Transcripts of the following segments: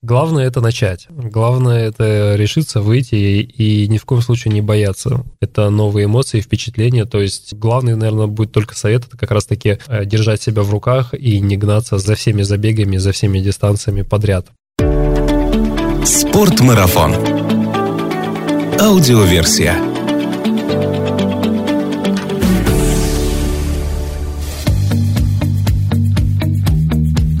Главное это начать. Главное это решиться, выйти и, ни в коем случае не бояться. Это новые эмоции, впечатления. То есть главный, наверное, будет только совет, это как раз-таки э, держать себя в руках и не гнаться за всеми забегами, за всеми дистанциями подряд. Спортмарафон. Аудиоверсия.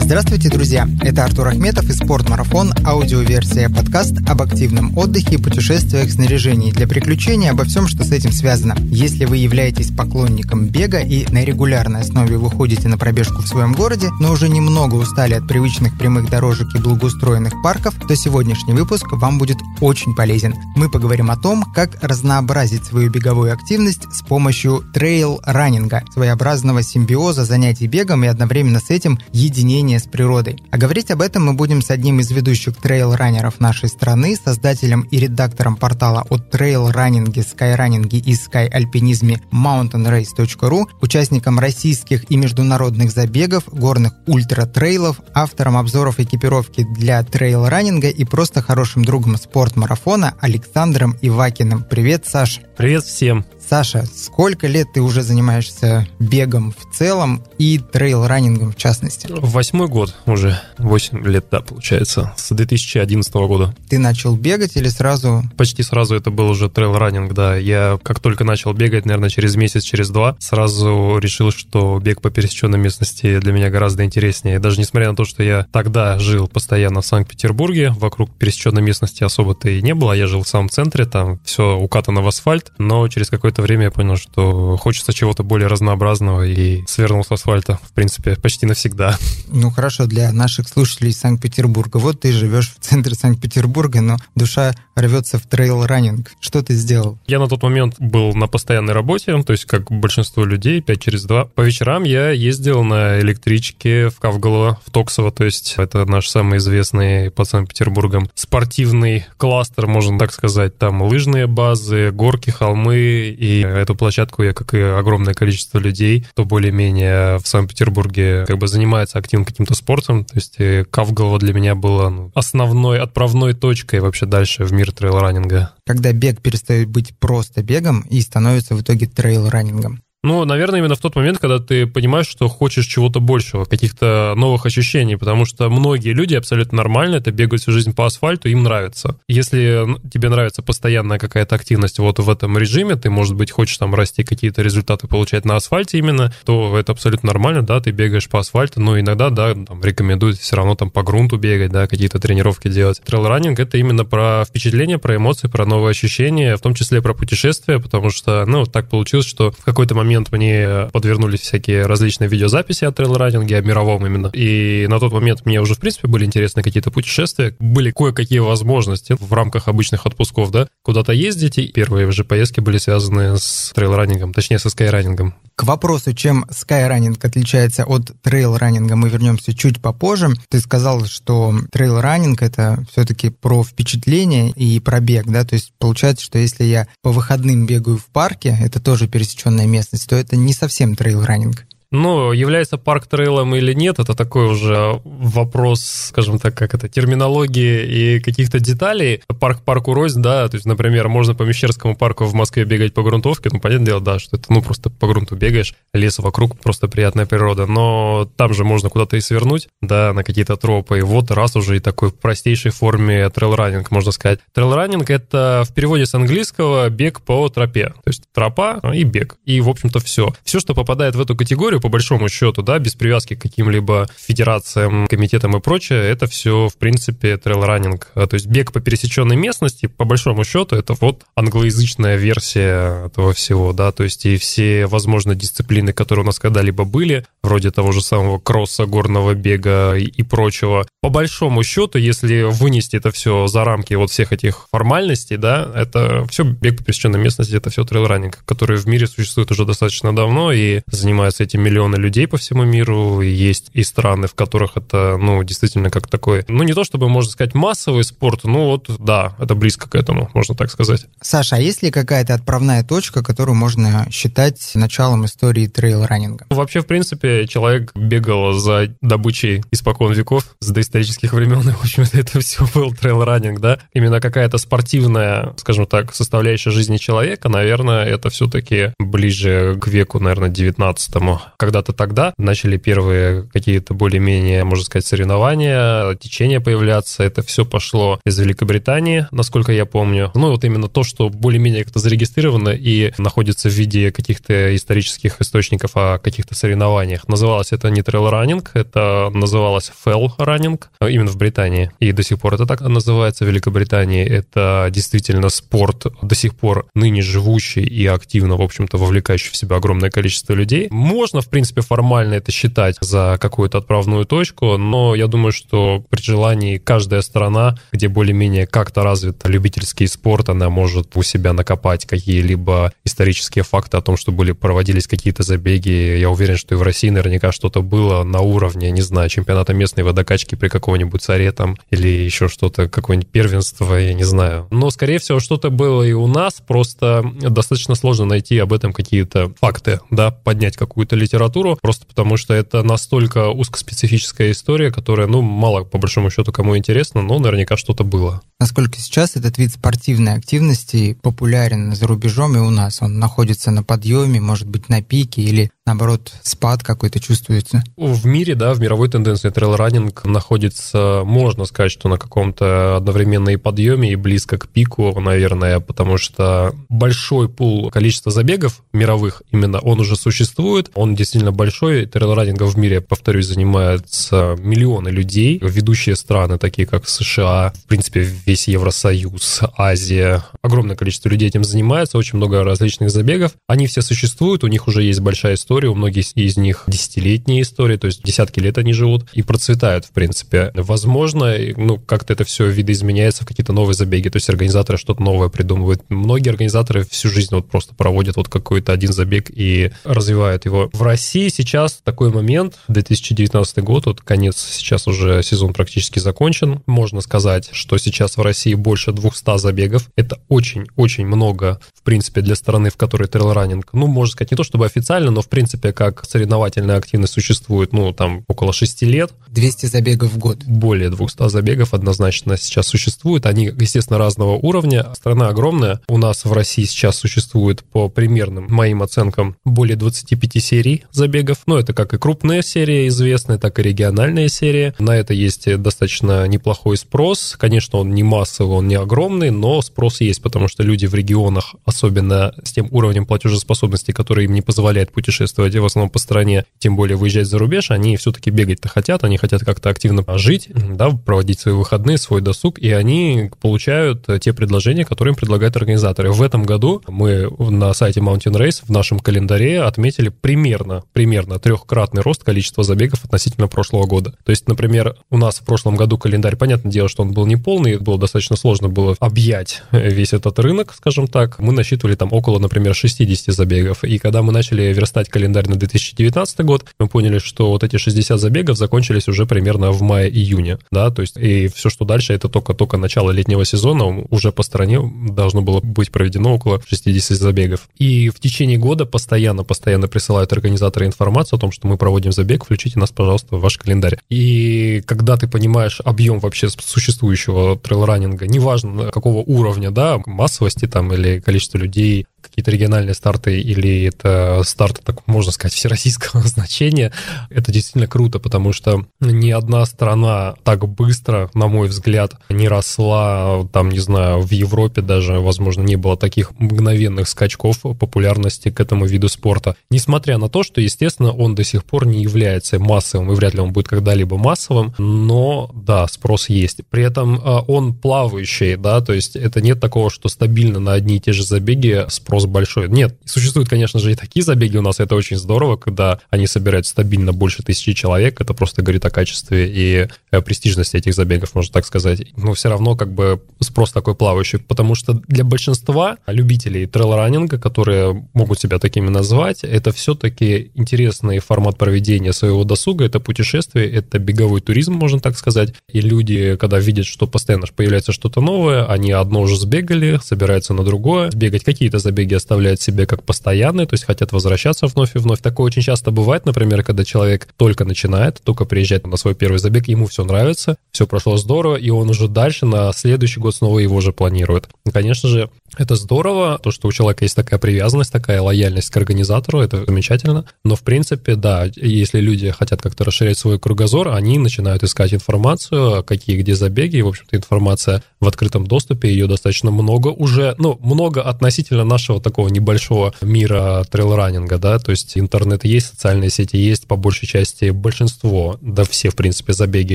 Здравствуйте, друзья! Это Артур Ахметов и «Спортмарафон» – аудиоверсия подкаст об активном отдыхе и путешествиях, снаряжении для приключений, обо всем, что с этим связано. Если вы являетесь поклонником бега и на регулярной основе выходите на пробежку в своем городе, но уже немного устали от привычных прямых дорожек и благоустроенных парков, то сегодняшний выпуск вам будет очень полезен. Мы поговорим о том, как разнообразить свою беговую активность с помощью трейл-раннинга, своеобразного симбиоза занятий бегом и одновременно с этим единения с природой. А говорить об этом мы будем с одним из ведущих трейл-раннеров нашей страны, создателем и редактором портала о трейл-раннинге, скайраннинге и скай-альпинизме mountainrace.ru, участником российских и международных забегов, горных ультра-трейлов, автором обзоров экипировки для трейл-раннинга и просто хорошим другом спорт-марафона Александром Ивакиным. Привет, Саша! Привет всем! Саша, сколько лет ты уже занимаешься бегом в целом и трейл-раннингом в частности? Восьмой год уже. Восемь лет, да, получается. С 2011 года. Ты начал бегать или сразу? Почти сразу это был уже трейл-раннинг, да. Я как только начал бегать, наверное, через месяц, через два, сразу решил, что бег по пересеченной местности для меня гораздо интереснее. Даже несмотря на то, что я тогда жил постоянно в Санкт-Петербурге, вокруг пересеченной местности особо-то и не было. Я жил в самом центре, там все укатано в асфальт, но через какое-то какое-то время я понял, что хочется чего-то более разнообразного и свернул с асфальта, в принципе, почти навсегда. Ну хорошо, для наших слушателей из Санкт-Петербурга. Вот ты живешь в центре Санкт-Петербурга, но душа рвется в трейл-раннинг. Что ты сделал? Я на тот момент был на постоянной работе, то есть как большинство людей, 5 через 2. По вечерам я ездил на электричке в Кавголово, в Токсово, то есть это наш самый известный под Санкт-Петербургом спортивный кластер, можно так сказать. Там лыжные базы, горки, холмы и и эту площадку я, как и огромное количество людей, кто более-менее в Санкт-Петербурге как бы занимается активным каким-то спортом, то есть э, Кавголово для меня было ну, основной, отправной точкой вообще дальше в мир трейл-раннинга. Когда бег перестает быть просто бегом и становится в итоге трейл-раннингом? Ну, наверное, именно в тот момент, когда ты понимаешь, что хочешь чего-то большего, каких-то новых ощущений, потому что многие люди абсолютно нормально это бегают всю жизнь по асфальту, им нравится. Если тебе нравится постоянная какая-то активность вот в этом режиме, ты, может быть, хочешь там расти какие-то результаты получать на асфальте именно, то это абсолютно нормально, да, ты бегаешь по асфальту, но иногда, да, там рекомендуют все равно там по грунту бегать, да, какие-то тренировки делать. Трейл-раннинг — это именно про впечатления, про эмоции, про новые ощущения, в том числе про путешествия, потому что, ну, так получилось, что в какой-то момент момент мне подвернулись всякие различные видеозаписи о трейл-раннинге, о мировом именно. И на тот момент мне уже, в принципе, были интересны какие-то путешествия. Были кое-какие возможности в рамках обычных отпусков, да, куда-то ездить. И первые же поездки были связаны с трейл-раннингом, точнее, со скайраннингом. К вопросу, чем скайраннинг отличается от трейл-раннинга, мы вернемся чуть попозже. Ты сказал, что трейл-раннинг — это все-таки про впечатление и про бег, да? То есть получается, что если я по выходным бегаю в парке, это тоже пересеченная местность, то это не совсем трейл-раннинг. Ну, является парк трейлом или нет, это такой уже вопрос, скажем так, как это, терминологии и каких-то деталей. Парк парку рознь, да, то есть, например, можно по Мещерскому парку в Москве бегать по грунтовке, ну, понятное дело, да, что это, ну, просто по грунту бегаешь, лес вокруг, просто приятная природа, но там же можно куда-то и свернуть, да, на какие-то тропы, и вот раз уже и такой в простейшей форме трейл-раннинг, можно сказать. Трейл-раннинг — это в переводе с английского бег по тропе, то есть тропа и бег, и, в общем-то, все. Все, что попадает в эту категорию, историю, по большому счету, да, без привязки к каким-либо федерациям, комитетам и прочее, это все, в принципе, трейл-раннинг. А, то есть бег по пересеченной местности, по большому счету, это вот англоязычная версия этого всего, да, то есть и все, возможно, дисциплины, которые у нас когда-либо были, вроде того же самого кросса, горного бега и, прочего, по большому счету, если вынести это все за рамки вот всех этих формальностей, да, это все бег по пересеченной местности, это все трейл-раннинг, который в мире существует уже достаточно давно и занимается этим миллионы людей по всему миру, есть и страны, в которых это, ну, действительно как такой, ну, не то чтобы, можно сказать, массовый спорт, ну, вот, да, это близко к этому, можно так сказать. Саша, а есть ли какая-то отправная точка, которую можно считать началом истории трейл-раннинга? Вообще, в принципе, человек бегал за добычей испокон веков, с доисторических времен, и, в общем-то, это все был трейл-раннинг, да? Именно какая-то спортивная, скажем так, составляющая жизни человека, наверное, это все-таки ближе к веку, наверное, 19-му. Когда-то тогда начали первые какие-то более-менее, можно сказать, соревнования, течения появляться. Это все пошло из Великобритании, насколько я помню. Ну, вот именно то, что более-менее как-то зарегистрировано и находится в виде каких-то исторических источников о каких-то соревнованиях. Называлось это не трейл-раннинг, это называлось фелл-раннинг, именно в Британии. И до сих пор это так называется в Великобритании. Это действительно спорт до сих пор ныне живущий и активно, в общем-то, вовлекающий в себя огромное количество людей. Можно, в принципе, формально это считать за какую-то отправную точку, но я думаю, что при желании каждая страна, где более-менее как-то развит любительский спорт, она может у себя накопать какие-либо исторические факты о том, что были проводились какие-то забеги. Я уверен, что и в России наверняка что-то было на уровне, не знаю, чемпионата местной водокачки при каком-нибудь царе там или еще что-то, какое-нибудь первенство, я не знаю. Но, скорее всего, что-то было и у нас, просто достаточно сложно найти об этом какие-то факты, да, поднять какую-то литературу, просто потому что это настолько узкоспецифическая история, которая, ну, мало по большому счету кому интересно, но наверняка что-то было. Насколько сейчас этот вид спортивной активности популярен за рубежом и у нас? Он находится на подъеме, может быть, на пике или наоборот, спад какой-то чувствуется? В мире, да, в мировой тенденции трейл-раннинг находится, можно сказать, что на каком-то одновременно и подъеме, и близко к пику, наверное, потому что большой пул количества забегов мировых, именно он уже существует, он действительно большой, трейл-раннинга в мире, повторюсь, занимаются миллионы людей, ведущие страны, такие как США, в принципе, весь Евросоюз, Азия, огромное количество людей этим занимается, очень много различных забегов, они все существуют, у них уже есть большая история, у многих из них десятилетние истории, то есть десятки лет они живут и процветают, в принципе. Возможно, ну, как-то это все видоизменяется в какие-то новые забеги, то есть организаторы что-то новое придумывают. Многие организаторы всю жизнь вот просто проводят вот какой-то один забег и развивают его. В России сейчас такой момент, 2019 год, вот конец, сейчас уже сезон практически закончен. Можно сказать, что сейчас в России больше 200 забегов. Это очень-очень много, в принципе, для страны, в которой трейл-раннинг, ну, можно сказать, не то чтобы официально, но, в принципе, принципе, как соревновательная активность существует, ну, там, около 6 лет. 200 забегов в год. Более 200 забегов однозначно сейчас существует. Они, естественно, разного уровня. Страна огромная. У нас в России сейчас существует, по примерным моим оценкам, более 25 серий забегов. Ну, это как и крупные серии известные, так и региональные серии. На это есть достаточно неплохой спрос. Конечно, он не массовый, он не огромный, но спрос есть, потому что люди в регионах, особенно с тем уровнем платежеспособности, который им не позволяет путешествовать в основном по стране, тем более выезжать за рубеж, они все-таки бегать-то хотят, они хотят как-то активно жить, да, проводить свои выходные, свой досуг, и они получают те предложения, которые им предлагают организаторы. В этом году мы на сайте Mountain Race в нашем календаре отметили примерно, примерно трехкратный рост количества забегов относительно прошлого года. То есть, например, у нас в прошлом году календарь, понятное дело, что он был не полный, было достаточно сложно было объять весь этот рынок, скажем так. Мы насчитывали там около, например, 60 забегов. И когда мы начали верстать календарь на 2019 год, мы поняли, что вот эти 60 забегов закончились уже примерно в мае-июне, да, то есть и все, что дальше, это только-только начало летнего сезона, уже по стране должно было быть проведено около 60 забегов. И в течение года постоянно-постоянно присылают организаторы информацию о том, что мы проводим забег, включите нас, пожалуйста, в ваш календарь. И когда ты понимаешь объем вообще существующего трейл-раннинга, неважно какого уровня, да, массовости там или количество людей, какие-то региональные старты или это старты, так можно сказать, всероссийского значения, это действительно круто, потому что ни одна страна так быстро, на мой взгляд, не росла, там, не знаю, в Европе даже, возможно, не было таких мгновенных скачков популярности к этому виду спорта. Несмотря на то, что, естественно, он до сих пор не является массовым, и вряд ли он будет когда-либо массовым, но, да, спрос есть. При этом а, он плавающий, да, то есть это нет такого, что стабильно на одни и те же забеги спрос большой. Нет, существуют, конечно же, и такие забеги у нас, это очень здорово, когда они собирают стабильно больше тысячи человек, это просто говорит о качестве и э, престижности этих забегов, можно так сказать. Но все равно как бы спрос такой плавающий, потому что для большинства любителей трейл-раннинга, которые могут себя такими назвать, это все-таки интересный формат проведения своего досуга, это путешествие, это беговой туризм, можно так сказать, и люди, когда видят, что постоянно появляется что-то новое, они одно уже сбегали, собираются на другое, бегать какие-то забеги оставляют себе как постоянные, то есть хотят возвращаться вновь и вновь. Такое очень часто бывает, например, когда человек только начинает, только приезжает на свой первый забег, ему все нравится, все прошло здорово, и он уже дальше на следующий год снова его же планирует. И, конечно же, это здорово, то, что у человека есть такая привязанность, такая лояльность к организатору, это замечательно. Но, в принципе, да, если люди хотят как-то расширять свой кругозор, они начинают искать информацию, какие где забеги, и, в общем-то, информация в открытом доступе, ее достаточно много уже, ну, много относительно нашего такого небольшого мира трейл-раннинга, да, то есть интернет есть, социальные сети есть, по большей части большинство, да все, в принципе, забеги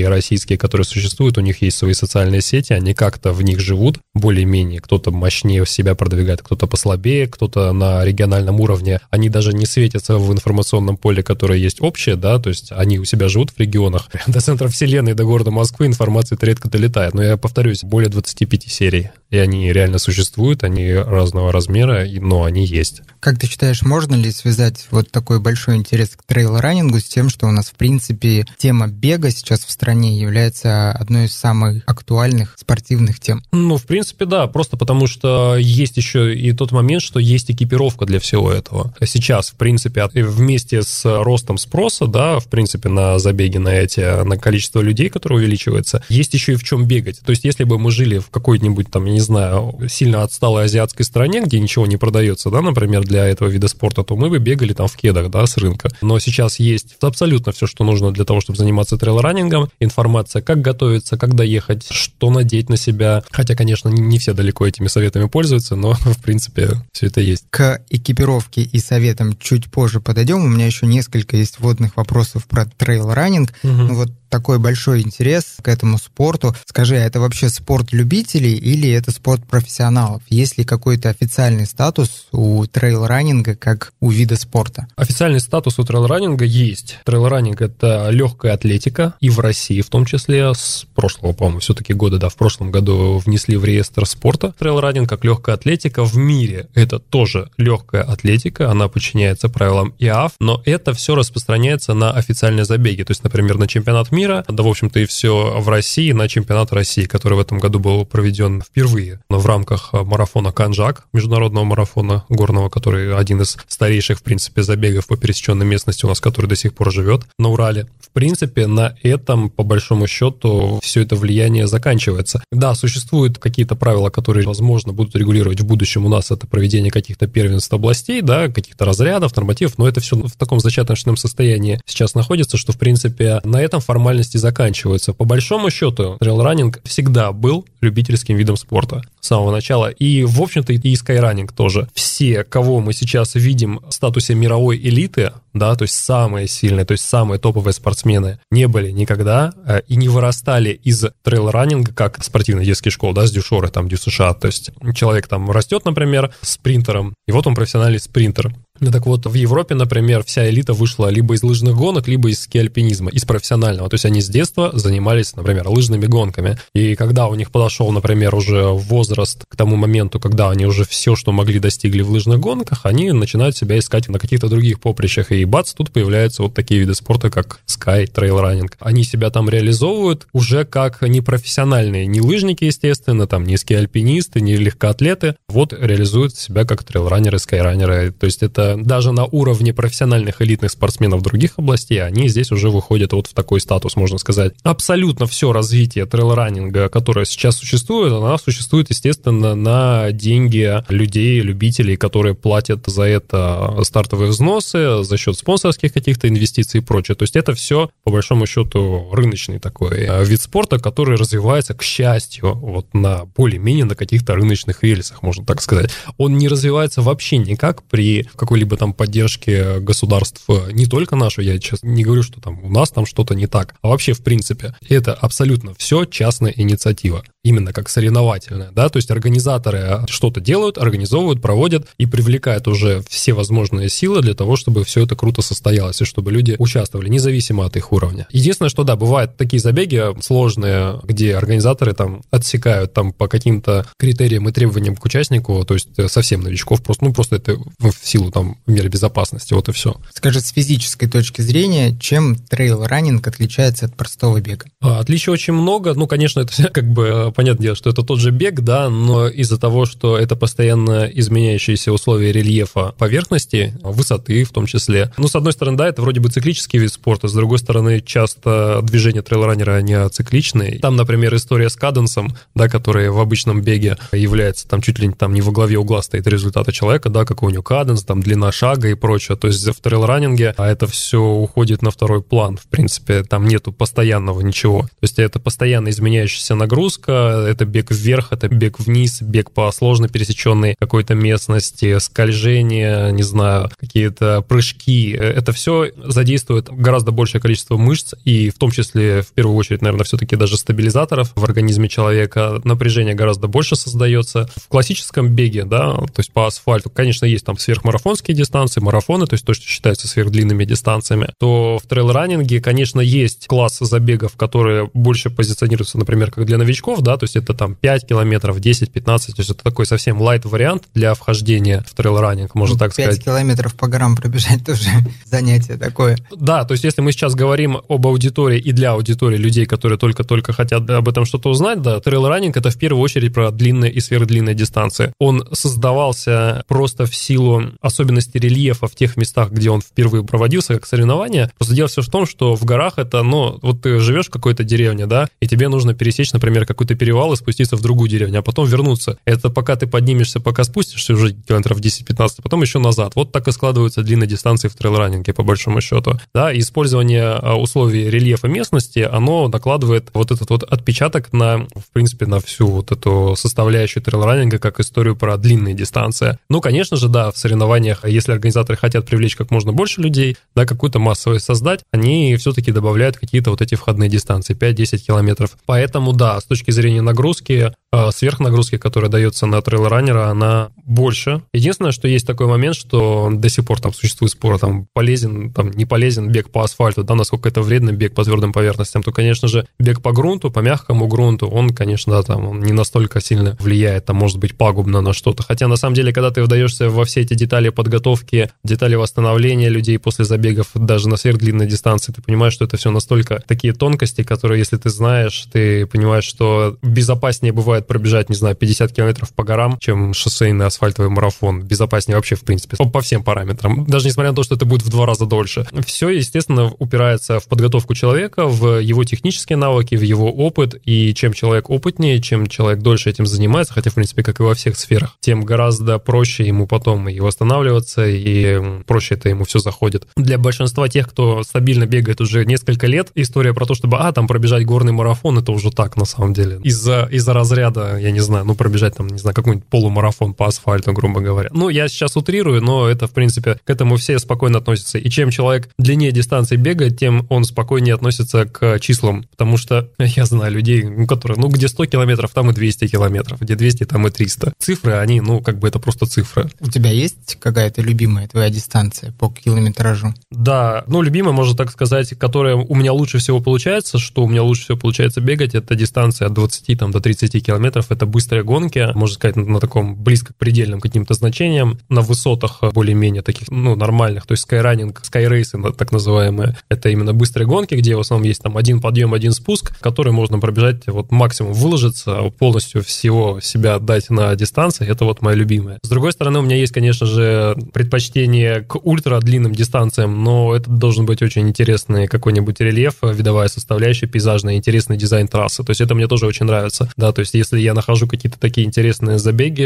российские, которые существуют, у них есть свои социальные сети, они как-то в них живут, более-менее, кто-то мощнее себя продвигает, кто-то послабее, кто-то на региональном уровне, они даже не светятся в информационном поле, которое есть общее, да, то есть они у себя живут в регионах. До центра вселенной, до города Москвы информация-то редко долетает, но я повторюсь, более 25 серий, и они реально существуют, они разного размера, но они есть. Как ты считаешь, можно ли связать вот такой большой интерес к трейл-раннингу с тем, что у нас, в принципе, тема бега сейчас в стране является одной из самых актуальных спортивных тем? Ну, в принципе, да, просто потому что есть еще и тот момент, что есть экипировка для всего этого. Сейчас, в принципе, вместе с ростом спроса, да, в принципе, на забеги на эти, на количество людей, которое увеличивается, есть еще и в чем бегать. То есть, если бы мы жили в какой-нибудь там, я не знаю, сильно отсталой азиатской стране, где ничего не продается, да, например, для этого вида спорта, то мы бы бегали там в кедах, да, с рынка. Но сейчас есть абсолютно все, что нужно для того, чтобы заниматься трейл-раннингом. Информация, как готовиться, как доехать, что надеть на себя. Хотя, конечно, не все далеко этими советами пользуются, но, в принципе, все это есть. К экипировке и советам чуть позже подойдем. У меня еще несколько есть вводных вопросов про трейл-раннинг. Угу. Ну вот такой большой интерес к этому спорту. Скажи, а это вообще спорт любителей или это спорт профессионалов? Есть ли какой-то официальный статус у трейл-раннинга как у вида спорта? Официальный статус у трейл-раннинга есть. Трейл-раннинг — это легкая атлетика, и в России в том числе, с прошлого, по-моему, все-таки года, да, в прошлом году внесли в реестр спорта трейл-раннинг как легкая атлетика. В мире это тоже легкая атлетика, она подчиняется правилам ИААФ, но это все распространяется на официальные забеги. То есть, например, на чемпионат мира да, в общем-то, и все в России на чемпионат России, который в этом году был проведен впервые в рамках а, марафона Канжак, международного марафона горного, который один из старейших, в принципе, забегов по пересеченной местности у нас, который до сих пор живет на Урале. В принципе, на этом, по большому счету, все это влияние заканчивается. Да, существуют какие-то правила, которые, возможно, будут регулировать в будущем у нас это проведение каких-то первенств областей, да, каких-то разрядов, нормативов, но это все в таком зачаточном состоянии сейчас находится, что, в принципе, на этом формально формальности заканчиваются. По большому счету, трейл-раннинг всегда был любительским видом спорта с самого начала. И, в общем-то, и скайранинг тоже. Все, кого мы сейчас видим в статусе мировой элиты, да, то есть самые сильные, то есть самые топовые спортсмены, не были никогда э, и не вырастали из трейл-раннинга, как спортивной детской школы, да, с ДЮСШОРы, там, ДЮСШа. То есть человек там растет, например, спринтером, и вот он профессиональный спринтер. Ну так вот, в Европе, например, вся элита вышла либо из лыжных гонок, либо из ски-альпинизма, из профессионального. То есть они с детства занимались, например, лыжными гонками. И когда у них подошел, например, уже возраст к тому моменту, когда они уже все, что могли, достигли в лыжных гонках, они начинают себя искать на каких-то других поприщах. И бац, тут появляются вот такие виды спорта, как sky, трейл-раннинг. Они себя там реализовывают уже как непрофессиональные, не лыжники, естественно, там не ски-альпинисты, не легкоатлеты. Вот реализуют себя как трейл-раннеры, скайраннеры. То есть это даже на уровне профессиональных элитных спортсменов других областей, они здесь уже выходят вот в такой статус, можно сказать. Абсолютно все развитие трейл-раннинга, которое сейчас существует, оно существует, естественно, на деньги людей, любителей, которые платят за это стартовые взносы, за счет спонсорских каких-то инвестиций и прочее. То есть это все, по большому счету, рыночный такой э, вид спорта, который развивается, к счастью, вот на более-менее на каких-то рыночных рельсах, можно так сказать. Он не развивается вообще никак при какой какой-либо там поддержки государств, не только нашу, я сейчас не говорю, что там у нас там что-то не так, а вообще в принципе это абсолютно все частная инициатива. Именно как соревновательное, да, то есть организаторы что-то делают, организовывают, проводят и привлекают уже все возможные силы для того, чтобы все это круто состоялось, и чтобы люди участвовали, независимо от их уровня. Единственное, что, да, бывают такие забеги сложные, где организаторы там отсекают там по каким-то критериям и требованиям к участнику, то есть совсем новичков, просто, ну, просто это в силу там меры безопасности, вот и все. Скажи, с физической точки зрения, чем трейл-раннинг отличается от простого бега? А, отличий очень много. Ну, конечно, это как бы э, понятное дело, что это тот же бег, да, но из-за того, что это постоянно изменяющиеся условия рельефа поверхности, высоты в том числе. Ну, с одной стороны, да, это вроде бы циклический вид спорта, с другой стороны, часто движения трейл-раннера, они ацикличные. Там, например, история с каденсом, да, который в обычном беге является там чуть ли не там не во главе угла стоит результата человека, да, какой у него каденс, там длина шага и прочее. То есть в трейл-раннинге а это все уходит на второй план. В принципе, там нету постоянного ничего. То есть это постоянно изменяющаяся нагрузка, это бег вверх, это бег вниз, бег по сложно пересеченной какой-то местности, скольжение, не знаю, какие-то прыжки. Это все задействует гораздо большее количество мышц и в том числе, в первую очередь, наверное, все-таки даже стабилизаторов в организме человека. Напряжение гораздо больше создается. В классическом беге, да, то есть по асфальту, конечно, есть там сверхмарафонские дистанции, марафоны, то есть то, что считается сверхдлинными дистанциями, то в трейл-раннинге, конечно, есть класс забегов, которые больше позиционируются, например, как для новичков, да, то есть это там 5 километров, 10, 15, то есть это такой совсем лайт вариант для вхождения в трейл-раннинг, можно ну, так 5 сказать. 5 километров по горам пробежать тоже занятие такое. Да, то есть если мы сейчас говорим об аудитории и для аудитории людей, которые только-только хотят об этом что-то узнать, да, трейл-раннинг это в первую очередь про длинные и сверхдлинные дистанции. Он создавался просто в силу особенностей рельефа в тех местах, где он впервые проводился как соревнование. Просто дело все в том, что в горах это, ну, вот ты живешь в какой-то деревне, да, и тебе нужно пересечь, например, какой-то перевал и спуститься в другую деревню, а потом вернуться. Это пока ты поднимешься, пока спустишься уже километров 10-15, а потом еще назад. Вот так и складываются длинные дистанции в трейл-раннинге, по большому счету. Да, использование а, условий рельефа местности, оно накладывает вот этот вот отпечаток на, в принципе, на всю вот эту составляющую трейл-раннинга, как историю про длинные дистанции. Ну, конечно же, да, в соревнованиях, если организаторы хотят привлечь как можно больше людей, да, какую-то массовость создать, они все-таки добавляют какие-то вот эти входные дистанции, 5-10 километров. Поэтому, да, с точки зрения нагрузки, а, сверхнагрузки, которая дается на трейл-раннера, она больше. Единственное, что есть такой момент, что до сих пор там существует спор, там полезен, там не полезен бег по асфальту, да, насколько это вредно бег по твердым поверхностям, то, конечно же, бег по грунту, по мягкому грунту, он, конечно, да, там он не настолько сильно влияет, там может быть пагубно на что-то. Хотя, на самом деле, когда ты вдаешься во все эти детали подготовки, детали восстановления людей после забегов, даже на сверхдлинной дистанции, ты понимаешь, что это все настолько такие тонкости, которые, если ты знаешь, ты понимаешь, что безопаснее бывает пробежать, не знаю, 50 километров по горам, чем шоссейный асфальтовый марафон. Безопаснее вообще, в принципе, по, всем параметрам. Даже несмотря на то, что это будет в два раза дольше. Все, естественно, упирается в подготовку человека, в его технические навыки, в его опыт. И чем человек опытнее, чем человек дольше этим занимается, хотя, в принципе, как и во всех сферах, тем гораздо проще ему потом и восстанавливаться, и проще это ему все заходит. Для большинства тех, кто стабильно бегает уже несколько лет, история про то, чтобы, а, там пробежать горный марафон, это уже так, на самом деле. Из-за из разряда, я не знаю, ну, пробежать там, не знаю, какой-нибудь полумарафон по асфальту, грубо говоря. Ну, я сейчас утрирую, но это, в принципе, к этому все спокойно относятся. И чем человек длиннее дистанции бегает, тем он спокойнее относится к числам. Потому что я знаю людей, ну, которые, ну, где 100 километров, там и 200 километров, где 200, там и 300. Цифры, они, ну, как бы это просто цифры. У тебя есть какая-то любимая твоя дистанция по километражу? Да, ну, любимая, можно так сказать, которая у меня лучше всего получается, что у меня лучше всего получается бегать, это дистанция от 20 там, до 30 километров, это быстрые гонки, можно сказать, на, на таком близко к предельным каким-то значениям, на высотах более-менее таких, ну, нормальных, то есть скайранинг, скайрейсы, так называемые, это именно быстрые гонки, где в основном есть там один подъем, один спуск, который можно пробежать вот максимум выложиться, полностью всего себя отдать на дистанции, это вот моя любимая. С другой стороны, у меня есть, конечно же, предпочтение к ультра длинным дистанциям, но это должен быть очень интересный какой-нибудь рельеф, видовая составляющая, пейзажная, интересный дизайн трассы. То есть это мне тоже очень нравится. Да, то есть если я нахожу какие-то такие интересные забеги,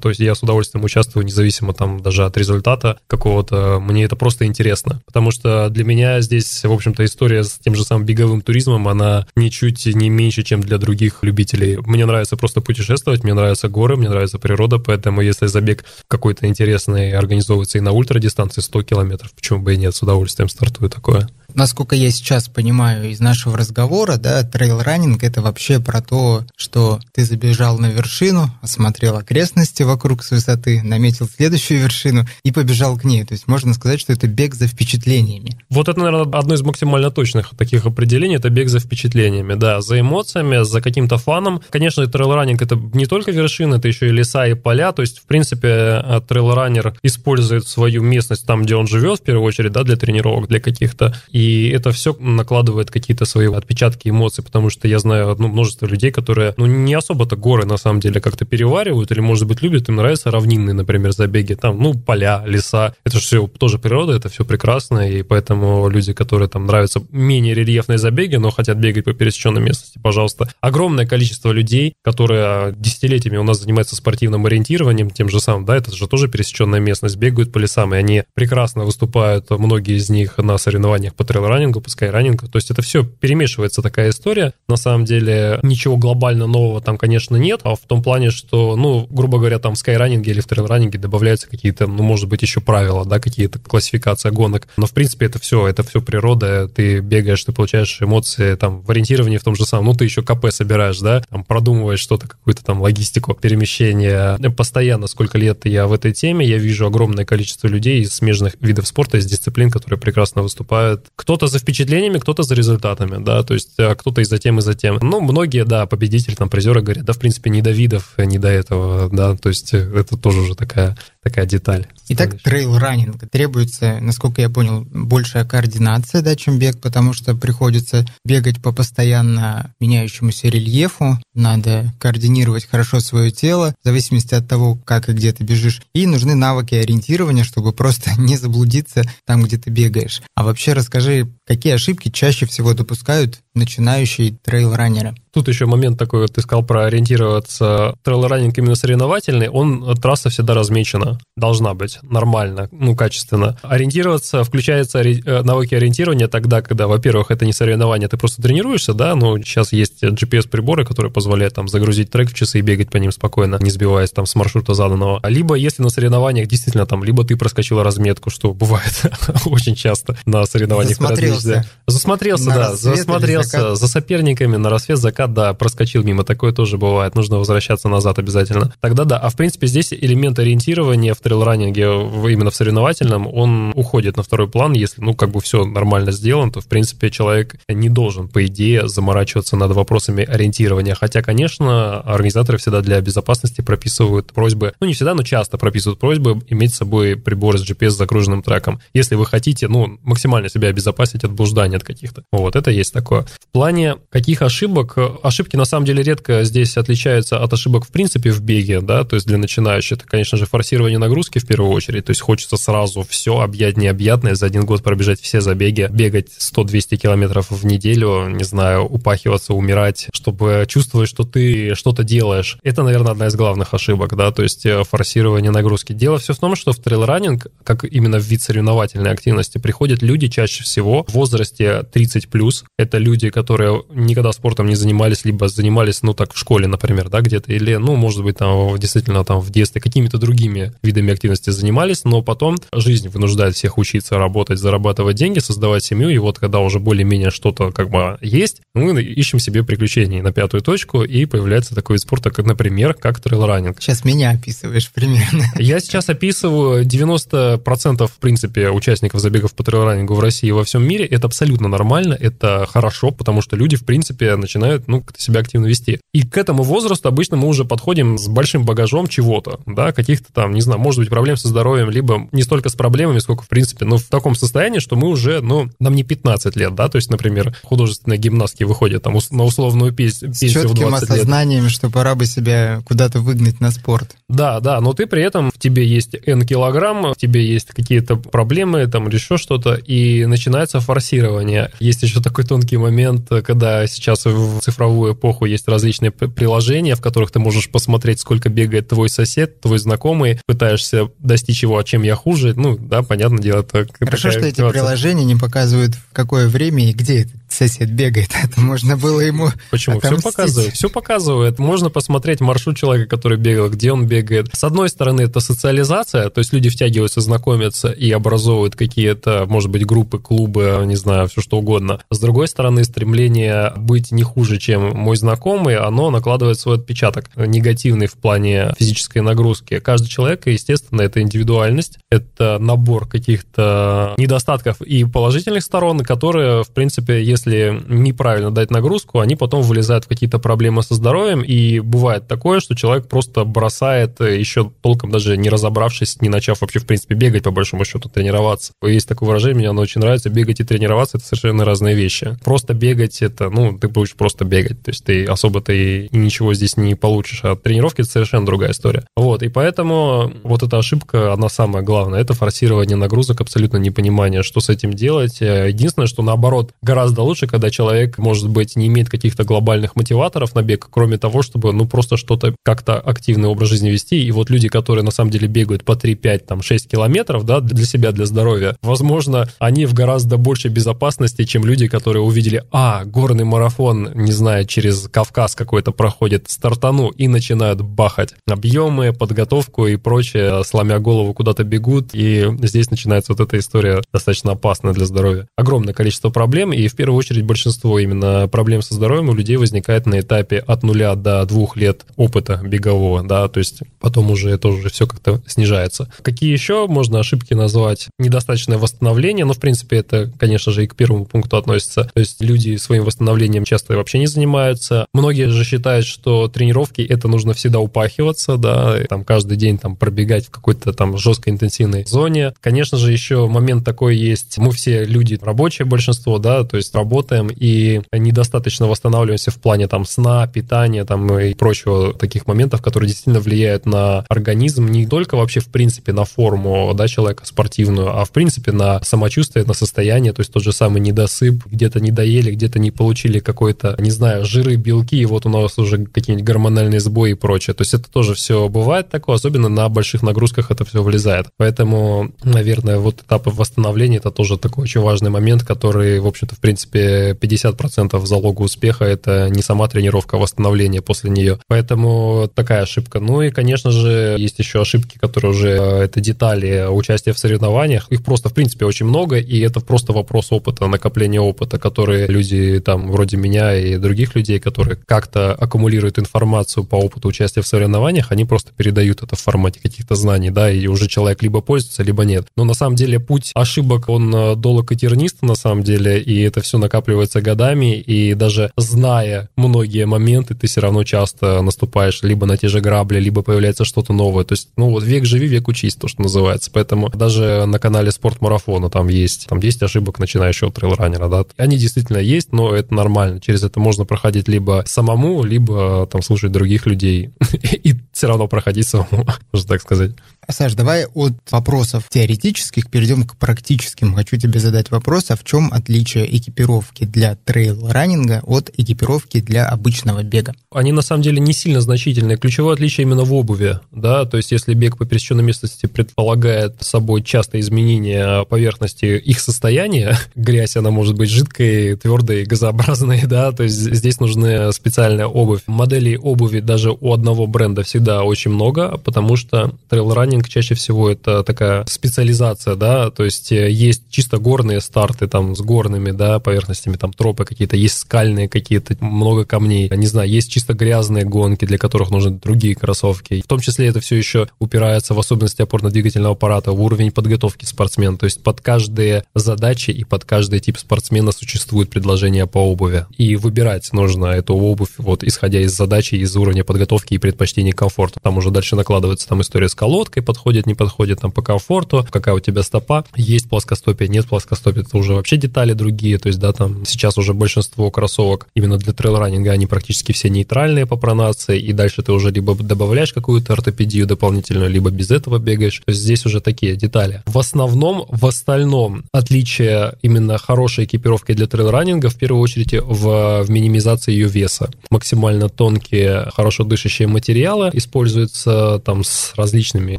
то есть я с удовольствием участвую, независимо там даже от результата какого-то, мне это просто интересно. Потому что для меня здесь, в общем-то, история с тем же самым беговым туризмом, она ничуть не меньше, чем для других любителей. Мне нравится просто путешествовать, мне нравятся горы, мне нравится природа, поэтому если забег какой-то интересный организовывается и на ультрадистанции 100 километров, почему бы и нет, с удовольствием стартую такое. Насколько я сейчас понимаю из нашего разговора, да, трейл-раннинг это вообще про то, что ты забежал на вершину, осмотрел окрестности вокруг с высоты, наметил следующую вершину и побежал к ней. То есть можно сказать, что это бег за впечатлениями. Вот это, наверное, одно из максимально точных таких определений, это бег за впечатлениями, да, за эмоциями, за каким-то фаном. Конечно, трейл-раннинг это не только вершины, это еще и леса и поля, то есть, в принципе, трейл-раннер использует свою местность там, где он живет, в первую очередь, да, для тренировок, для каких-то, и это все накладывает какие-то свои отпечатки эмоций, потому что я знаю ну, множество людей, которые, ну, не особо-то горы, на самом деле, как-то переваривают, или, может быть, любят, им нравятся равнинные, например, забеги, там, ну, поля, леса, это же все тоже природа, это все прекрасно, и поэтому люди, которые там нравятся менее рельефные забеги, но хотят бегать по пересеченной местности, пожалуйста. Огромное количество людей, которые десятилетиями у нас занимаются спортивным ориентированием, тем же самым, да, это же тоже пересеченная местность, бегают по лесам, и они прекрасно выступают, многие из них на соревнованиях по трейл-раннингу, по скайранингу, то есть это все перемешивается такая история. На самом деле ничего глобально нового там, конечно, нет, а в том плане, что, ну, грубо говоря, там в скайранинге или в трейл-раннинге добавляются какие-то, ну, может быть, еще правила, да, какие-то классификация гонок, но в принципе это все, это все природа, ты бегаешь, ты получаешь эмоции там в ориентировании в том же самом, ну, ты еще КП собираешь, да, там продумываешь что-то, какую-то там логистику перемещения. Постоянно, сколько лет я в этой теме, я вижу огромное количество людей из смежных видов спорта, из дисциплин, которые прекрасно выступают. Кто-то за впечатлениями, кто-то за результатами, да, то есть а кто-то и за тем, и за тем. Ну, многие, да, победители, там, призеры говорят, да, в принципе, не до видов, не до этого, да, то есть это тоже уже такая, такая деталь. Итак, трейл-раннинг. Требуется, насколько я понял, большая координация, да, чем бег, потому что приходится бегать по постоянно меняющемуся рельефу, надо координировать хорошо свое тело, в зависимости от того, как и где ты бежишь. И нужны навыки ориентирования, чтобы просто не заблудиться там, где ты бегаешь. А вообще расскажи, какие ошибки чаще всего допускают начинающие трейл-раннеры? Тут еще момент такой, вот ты сказал про ориентироваться. Трейл-раннинг именно соревновательный, он, трасса всегда размечена, должна быть нормально, ну, качественно. Ориентироваться, включается э, навыки ориентирования тогда, когда, во-первых, это не соревнование, ты просто тренируешься, да, ну, сейчас есть GPS-приборы, которые позволяют там загрузить трек в часы и бегать по ним спокойно, не сбиваясь там с маршрута заданного. Либо, если на соревнованиях действительно там, либо ты проскочил разметку, что бывает очень часто на соревнованиях. Засмотрелся. Засмотрелся, да, засмотрелся за соперниками на рассвет, закат да, проскочил мимо, такое тоже бывает, нужно возвращаться назад обязательно. Тогда да, а в принципе здесь элемент ориентирования в трейл-раннинге именно в соревновательном, он уходит на второй план, если, ну, как бы все нормально сделано, то, в принципе, человек не должен, по идее, заморачиваться над вопросами ориентирования, хотя, конечно, организаторы всегда для безопасности прописывают просьбы, ну, не всегда, но часто прописывают просьбы иметь с собой прибор с GPS с загруженным треком, если вы хотите, ну, максимально себя обезопасить от блуждания от каких-то. Вот, это есть такое. В плане каких ошибок ошибки на самом деле редко здесь отличаются от ошибок в принципе в беге, да, то есть для начинающих это, конечно же, форсирование нагрузки в первую очередь, то есть хочется сразу все объять необъятное, за один год пробежать все забеги, бегать 100-200 километров в неделю, не знаю, упахиваться, умирать, чтобы чувствовать, что ты что-то делаешь. Это, наверное, одна из главных ошибок, да, то есть э, форсирование нагрузки. Дело все в том, что в трейл-раннинг, как именно в вид соревновательной активности, приходят люди чаще всего в возрасте 30+, это люди, которые никогда спортом не занимались, занимались, либо занимались, ну, так, в школе, например, да, где-то, или, ну, может быть, там, действительно, там, в детстве какими-то другими видами активности занимались, но потом жизнь вынуждает всех учиться работать, зарабатывать деньги, создавать семью, и вот когда уже более-менее что-то, как бы, есть, мы ищем себе приключений на пятую точку, и появляется такой вид спорта, как, например, как трейл-раннинг. Сейчас меня описываешь примерно. Я сейчас описываю 90% в принципе участников забегов по трейл-раннингу в России и во всем мире. Это абсолютно нормально, это хорошо, потому что люди, в принципе, начинают, ну, ну, как-то себя активно вести. И к этому возрасту обычно мы уже подходим с большим багажом чего-то, да, каких-то там, не знаю, может быть, проблем со здоровьем, либо не столько с проблемами, сколько, в принципе, ну, в таком состоянии, что мы уже, ну, нам не 15 лет, да, то есть, например, художественные гимнастки выходят там на условную пенсию С четким осознанием, лет. что пора бы себя куда-то выгнать на спорт. Да, да, но ты при этом, в тебе есть N килограмм, в тебе есть какие-то проблемы, там, или еще что-то, и начинается форсирование. Есть еще такой тонкий момент, когда сейчас в цифровом цифровую эпоху есть различные приложения, в которых ты можешь посмотреть, сколько бегает твой сосед, твой знакомый, пытаешься достичь его, а чем я хуже. Ну, да, понятное дело. Это Хорошо, что эти приложения не показывают, в какое время и где этот сосед бегает, это можно было ему Почему? Отомстить. Все показывает. Все показывает. Можно посмотреть маршрут человека, который бегал, где он бегает. С одной стороны, это социализация, то есть люди втягиваются, знакомятся и образовывают какие-то, может быть, группы, клубы, не знаю, все что угодно. С другой стороны, стремление быть не хуже, чем мой знакомый, оно накладывает свой отпечаток негативный в плане физической нагрузки. Каждый человек, естественно, это индивидуальность, это набор каких-то недостатков и положительных сторон, которые, в принципе, если неправильно дать нагрузку, они потом вылезают в какие-то проблемы со здоровьем, и бывает такое, что человек просто бросает, еще толком даже не разобравшись, не начав вообще, в принципе, бегать, по большому счету, тренироваться. Есть такое выражение, мне оно очень нравится, бегать и тренироваться — это совершенно разные вещи. Просто бегать — это, ну, ты будешь просто бегать, то есть ты особо-то и, и ничего здесь не получишь, а тренировки — это совершенно другая история. Вот, и поэтому вот эта ошибка, она самая главная, это форсирование нагрузок, абсолютно непонимание, что с этим делать. Единственное, что наоборот, гораздо лучше, когда человек, может быть, не имеет каких-то глобальных мотиваторов на бег, кроме того, чтобы, ну, просто что-то как-то активный образ жизни вести. И вот люди, которые на самом деле бегают по 3, 5, там, 6 километров, да, для себя, для здоровья, возможно, они в гораздо большей безопасности, чем люди, которые увидели, а, горный марафон, не знаю, через Кавказ какой-то проходит, стартану и начинают бахать. Объемы, подготовку и прочее, сломя голову, куда-то бегут, и здесь начинается вот эта история достаточно опасная для здоровья. Огромное количество проблем, и в первую очередь большинство именно проблем со здоровьем у людей возникает на этапе от нуля до двух лет опыта бегового, да, то есть потом уже это уже все как-то снижается. Какие еще можно ошибки назвать? Недостаточное восстановление, но, в принципе, это, конечно же, и к первому пункту относится. То есть люди своим восстановлением часто вообще не занимаются. Многие же считают, что тренировки это нужно всегда упахиваться, да, там каждый день там пробегать в какой-то там жесткой интенсивной зоне. Конечно же, еще момент такой есть. Мы все люди рабочие большинство, да, то есть работаем и недостаточно восстанавливаемся в плане там сна, питания там и прочего таких моментов, которые действительно влияют на организм не только вообще в принципе на форму, да, человека спортивную, а в принципе на самочувствие, на состояние, то есть тот же самый недосып, где-то не доели, где-то не получили какой-то, не знаю, жиры, белки, и вот у нас уже какие-нибудь гормональные сбои и прочее. То есть это тоже все бывает такое, особенно на больших нагрузках это все влезает. Поэтому, наверное, вот этапы восстановления это тоже такой очень важный момент, который, в общем-то, в принципе, 50% залога успеха это не сама тренировка, а восстановление после нее. Поэтому такая ошибка. Ну и, конечно же, есть еще ошибки, которые уже э, это детали участия в соревнованиях. Их просто, в принципе, очень много, и это просто вопрос опыта, накопления опыта, которые люди там вроде меня и других людей, которые как-то аккумулируют информацию по опыту участия в соревнованиях, они просто передают это в формате каких-то знаний, да, и уже человек либо пользуется, либо нет. Но на самом деле путь ошибок, он э, долг и тернист на самом деле, и это все накапливается годами, и даже зная многие моменты, ты все равно часто наступаешь либо на те же грабли, либо появляется что-то новое. То есть, ну вот век живи, век учись, то, что называется. Поэтому даже на канале Спорт Марафона там есть, там есть ошибок начинающего трейлранера, да. Они действительно есть, но это нормально. Через это можно проходить либо самому, либо там слушать других людей и все равно проходить самому, можно так сказать. Саш, давай от вопросов теоретических перейдем к практическим. Хочу тебе задать вопрос, а в чем отличие экипировки для трейл-раннинга от экипировки для обычного бега? Они на самом деле не сильно значительные. Ключевое отличие именно в обуви, да, то есть если бег по пересеченной местности предполагает собой частое изменение поверхности их состояния, грязь, она может быть жидкой, твердой, газообразной, да, то есть здесь нужны специальная обувь. Моделей обуви даже у одного бренда всегда очень много, потому что трейл-раннинг тренинг чаще всего это такая специализация, да, то есть э, есть чисто горные старты там с горными, да, поверхностями, там тропы какие-то, есть скальные какие-то, много камней, не знаю, есть чисто грязные гонки, для которых нужны другие кроссовки. В том числе это все еще упирается в особенности опорно-двигательного аппарата, в уровень подготовки спортсмена, то есть под каждые задачи и под каждый тип спортсмена существует предложение по обуви. И выбирать нужно эту обувь, вот исходя из задачи, из уровня подготовки и предпочтений комфорта. Там уже дальше накладывается там история с колодкой, подходит, не подходит там по комфорту, какая у тебя стопа, есть плоскостопие, нет плоскостопия, это уже вообще детали другие, то есть, да, там сейчас уже большинство кроссовок именно для трейл-раннинга, они практически все нейтральные по пронации, и дальше ты уже либо добавляешь какую-то ортопедию дополнительную, либо без этого бегаешь, то есть здесь уже такие детали. В основном, в остальном, отличие именно хорошей экипировки для трейл-раннинга в первую очередь в, в минимизации ее веса. Максимально тонкие, хорошо дышащие материалы, используется там с различными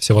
всевозможными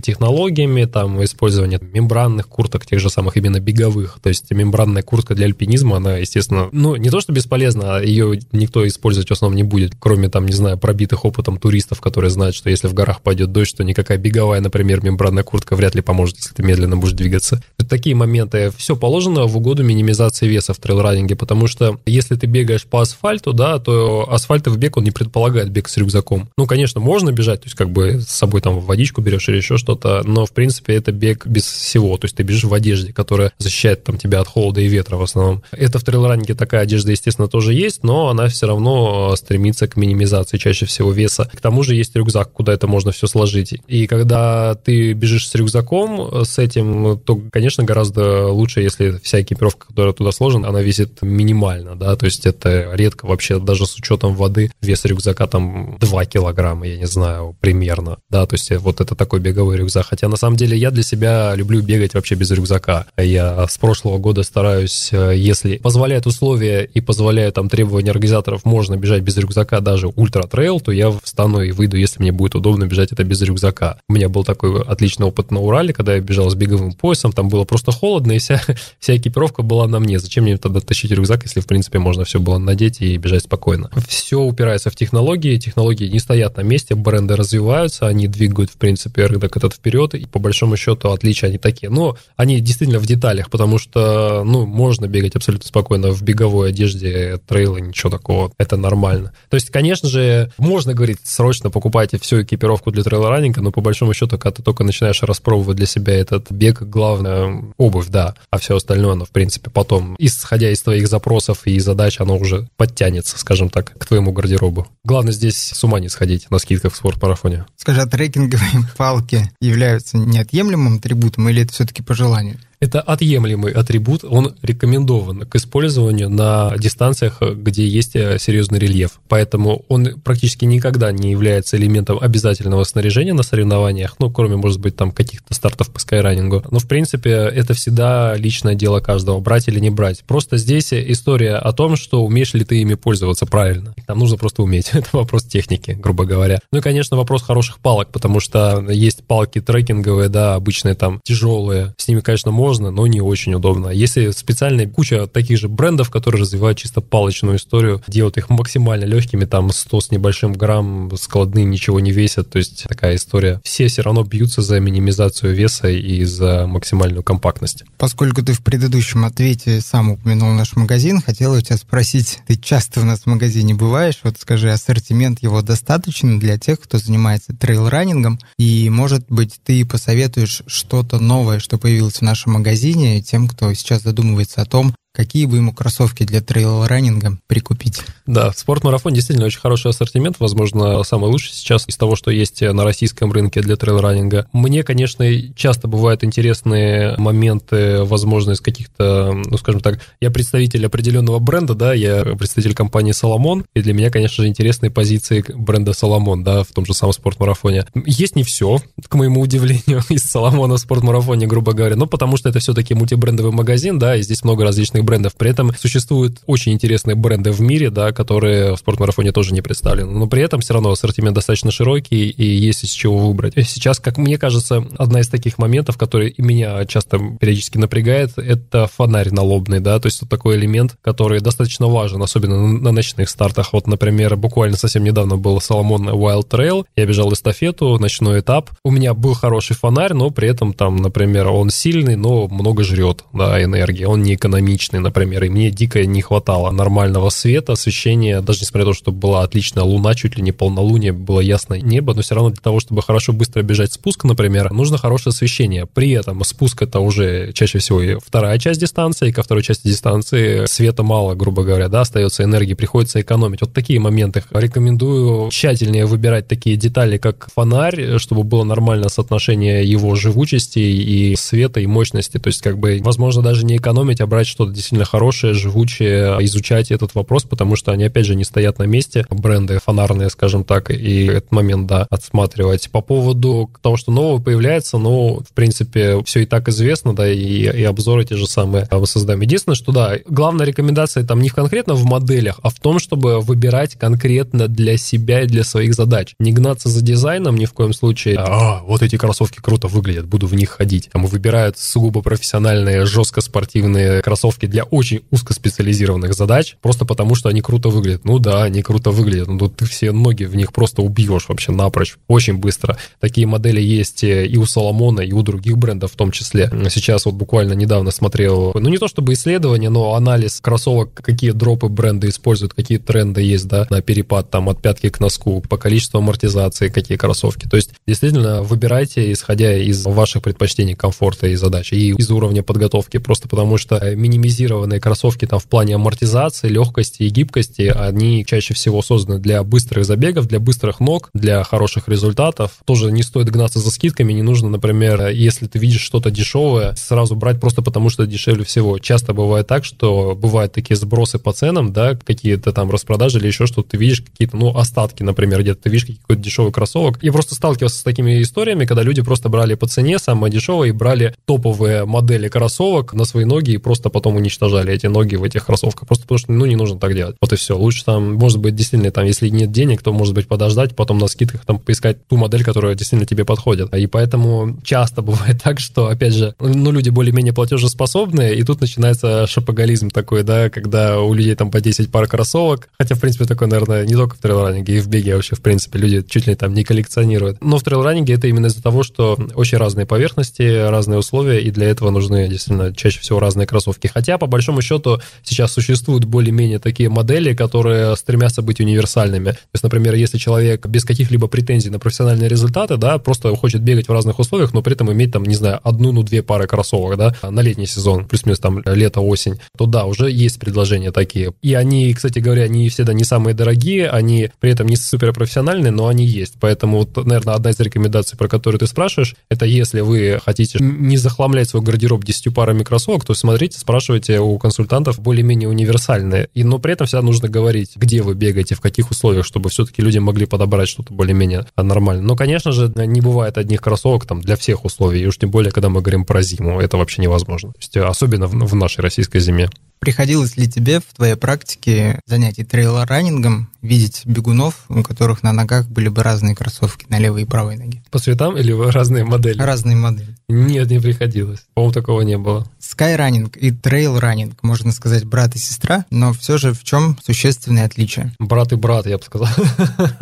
технологиями, там использование мембранных курток, тех же самых именно беговых. То есть мембранная куртка для альпинизма, она, естественно, ну, не то что бесполезна, а ее никто использовать в основном не будет, кроме там, не знаю, пробитых опытом туристов, которые знают, что если в горах пойдет дождь, то никакая беговая, например, мембранная куртка вряд ли поможет, если ты медленно будешь двигаться. Это такие моменты. Все положено в угоду минимизации веса в трейлранинге, потому что если ты бегаешь по асфальту, да, то асфальтовый бег, он не предполагает бег с рюкзаком. Ну, конечно, можно бежать, то есть как бы с собой там водичку берешь или еще что-то, но, в принципе, это бег без всего, то есть ты бежишь в одежде, которая защищает там тебя от холода и ветра в основном. Это в трейлранинге такая одежда, естественно, тоже есть, но она все равно стремится к минимизации чаще всего веса. К тому же есть рюкзак, куда это можно все сложить. И когда ты бежишь с рюкзаком, с этим, то, конечно, гораздо лучше, если вся экипировка, которая туда сложена, она весит минимально, да, то есть это редко вообще, даже с учетом воды, вес рюкзака там 2 килограмма, я не знаю, примерно, да, то есть вот это такой беговой рюкзак. Хотя на самом деле я для себя люблю бегать вообще без рюкзака. Я с прошлого года стараюсь, если позволяют условия и позволяют там требования организаторов, можно бежать без рюкзака даже ультра-трейл, то я встану и выйду, если мне будет удобно бежать это без рюкзака. У меня был такой отличный опыт на Урале, когда я бежал с беговым поясом, там было просто холодно, и вся, вся экипировка была на мне. Зачем мне тогда тащить рюкзак, если, в принципе, можно все было надеть и бежать спокойно? Все упирается в технологии, технологии не стоят на месте, бренды развиваются, они двигают, в принципе, рынок этот вперед, и по большому счету отличия они такие. Но они действительно в деталях, потому что, ну, можно бегать абсолютно спокойно в беговой одежде, трейлы, ничего такого, это нормально. То есть, конечно же, можно говорить, срочно покупайте всю экипировку для трейл-раннинга, но по большому счету, когда ты только начинаешь распробовать для себя этот бег, главное, обувь, да, а все остальное, оно, в принципе, потом, исходя из твоих запросов и задач, оно уже подтянется, скажем так, к твоему гардеробу. Главное здесь с ума не сходить на скидках в спортмарафоне. Скажи, а трекинговые палки являются неотъемлемым атрибутом или это все-таки по желанию? Это отъемлемый атрибут, он рекомендован к использованию на дистанциях, где есть э, серьезный рельеф. Поэтому он практически никогда не является элементом обязательного снаряжения на соревнованиях, ну, кроме, может быть, там каких-то стартов по скайранингу. Но, в принципе, это всегда личное дело каждого, брать или не брать. Просто здесь история о том, что умеешь ли ты ими пользоваться правильно. Там нужно просто уметь. Это вопрос техники, грубо говоря. Ну и, конечно, вопрос хороших палок, потому что есть палки трекинговые, да, обычные там тяжелые. С ними, конечно, можно можно, но не очень удобно. Если специальная куча таких же брендов, которые развивают чисто палочную историю, делают их максимально легкими, там 100 с небольшим грамм, складные ничего не весят, то есть такая история. Все все равно бьются за минимизацию веса и за максимальную компактность. Поскольку ты в предыдущем ответе сам упомянул наш магазин, хотел у тебя спросить, ты часто у нас в магазине бываешь, вот скажи, ассортимент его достаточно для тех, кто занимается трейл-раннингом, и, может быть, ты посоветуешь что-то новое, что появилось в нашем магазине тем, кто сейчас задумывается о том, какие бы ему кроссовки для трейл-раннинга прикупить. Да, спорт-марафон действительно очень хороший ассортимент, возможно, самый лучший сейчас из того, что есть на российском рынке для трейл-раннинга. Мне, конечно, часто бывают интересные моменты, возможно, из каких-то, ну, скажем так, я представитель определенного бренда, да, я представитель компании Соломон, и для меня, конечно же, интересные позиции бренда Соломон, да, в том же самом спорт-марафоне. Есть не все, к моему удивлению, из Соломона в спорт-марафоне, грубо говоря, но потому что это все-таки мультибрендовый магазин, да, и здесь много различных брендов. При этом существуют очень интересные бренды в мире, да, которые в спортмарафоне тоже не представлены. Но при этом все равно ассортимент достаточно широкий, и есть из чего выбрать. Сейчас, как мне кажется, одна из таких моментов, который меня часто периодически напрягает, это фонарь налобный, да, то есть это такой элемент, который достаточно важен, особенно на ночных стартах. Вот, например, буквально совсем недавно был Соломон Wild Trail, я бежал эстафету, ночной этап. У меня был хороший фонарь, но при этом там, например, он сильный, но много жрет, да, энергии, он не экономичный, например, и мне дико не хватало нормального света, освещения, даже несмотря на то, что была отличная луна, чуть ли не полнолуние, было ясное небо, но все равно для того, чтобы хорошо быстро бежать спуск, например, нужно хорошее освещение. При этом спуск это уже чаще всего и вторая часть дистанции, и ко второй части дистанции света мало, грубо говоря, да, остается энергии, приходится экономить. Вот такие моменты рекомендую тщательнее выбирать такие детали, как фонарь, чтобы было нормальное соотношение его живучести и света, и мощности, то есть как бы, возможно, даже не экономить, а брать что-то действительно хорошие, живучие, изучать этот вопрос, потому что они, опять же, не стоят на месте. Бренды фонарные, скажем так, и этот момент, да, отсматривать. По поводу того, что нового появляется, ну, в принципе, все и так известно, да, и, и обзоры те же самые мы создаем. Единственное, что, да, главная рекомендация там не конкретно в моделях, а в том, чтобы выбирать конкретно для себя и для своих задач. Не гнаться за дизайном ни в коем случае. А, вот эти кроссовки круто выглядят, буду в них ходить. Там выбирают сугубо профессиональные, жестко спортивные кроссовки для очень узкоспециализированных задач, просто потому что они круто выглядят. Ну да, они круто выглядят, но ты все ноги в них просто убьешь вообще напрочь, очень быстро. Такие модели есть и у Соломона, и у других брендов в том числе. Сейчас вот буквально недавно смотрел, ну не то чтобы исследование, но анализ кроссовок, какие дропы бренды используют, какие тренды есть, да, на перепад там от пятки к носку, по количеству амортизации, какие кроссовки. То есть действительно выбирайте, исходя из ваших предпочтений, комфорта и задач, и из уровня подготовки, просто потому что минимизированные кроссовки там в плане амортизации, легкости и гибкости, они чаще всего созданы для быстрых забегов, для быстрых ног, для хороших результатов. Тоже не стоит гнаться за скидками, не нужно, например, если ты видишь что-то дешевое, сразу брать просто потому, что дешевле всего. Часто бывает так, что бывают такие сбросы по ценам, да, какие-то там распродажи или еще что-то, ты видишь какие-то, ну, остатки, например, где-то ты видишь какой-то дешевый кроссовок. Я просто сталкивался с такими историями, когда люди просто брали по цене самое дешевое и брали топовые модели кроссовок на свои ноги и просто потом уничтожали эти ноги в этих кроссовках. Просто потому что, ну, не нужно так делать. Вот и все. Лучше там, может быть, действительно, там, если нет денег, то, может быть, подождать, потом на скидках там поискать ту модель, которая действительно тебе подходит. И поэтому часто бывает так, что, опять же, ну, люди более-менее платежеспособные, и тут начинается шапоголизм такой, да, когда у людей там по 10 пар кроссовок, хотя, в принципе, такое, наверное, не только в трейлранинге, и в беге вообще, в принципе, люди чуть ли там не коллекционируют. Но в трейлранинге это именно из-за того, что очень разные поверхности, разные условия, и для этого нужны действительно чаще всего разные кроссовки. Хотя, по большому счету, сейчас существуют более-менее такие модели, которые стремятся быть универсальными. То есть, например, если человек без каких-либо претензий на профессиональные результаты, да, просто хочет бегать в разных условиях, но при этом иметь там, не знаю, одну, ну, две пары кроссовок, да, на летний сезон, плюс-минус там лето-осень, то да, уже есть предложения такие. И они, кстати говоря, не всегда не самые дорогие, они при этом не суперпрофессиональные, но они есть. Поэтому, вот, наверное, одна из рекомендаций, про которую ты спрашиваешь, это если вы хотите не захламлять свой гардероб 10 парами кроссовок, то смотрите, спрашивайте у консультантов более-менее универсальные. И, но при этом всегда нужно говорить, где вы бегаете, в каких условиях, чтобы все-таки люди могли подобрать что-то более-менее нормально. Но, конечно же, не бывает одних кроссовок там для всех условий, и уж тем более, когда мы говорим про зиму, это вообще невозможно. То есть, особенно в, в нашей российской зиме. Приходилось ли тебе в твоей практике занятий трейл-раннингом видеть бегунов, у которых на ногах были бы разные кроссовки на левой и правой ноге? По цветам или разные модели? Разные модели. Нет, не приходилось. По-моему, такого не было. Скайранинг и трейл-раннинг, можно сказать, брат и сестра, но все же в чем существенное отличие? Брат и брат, я бы сказал.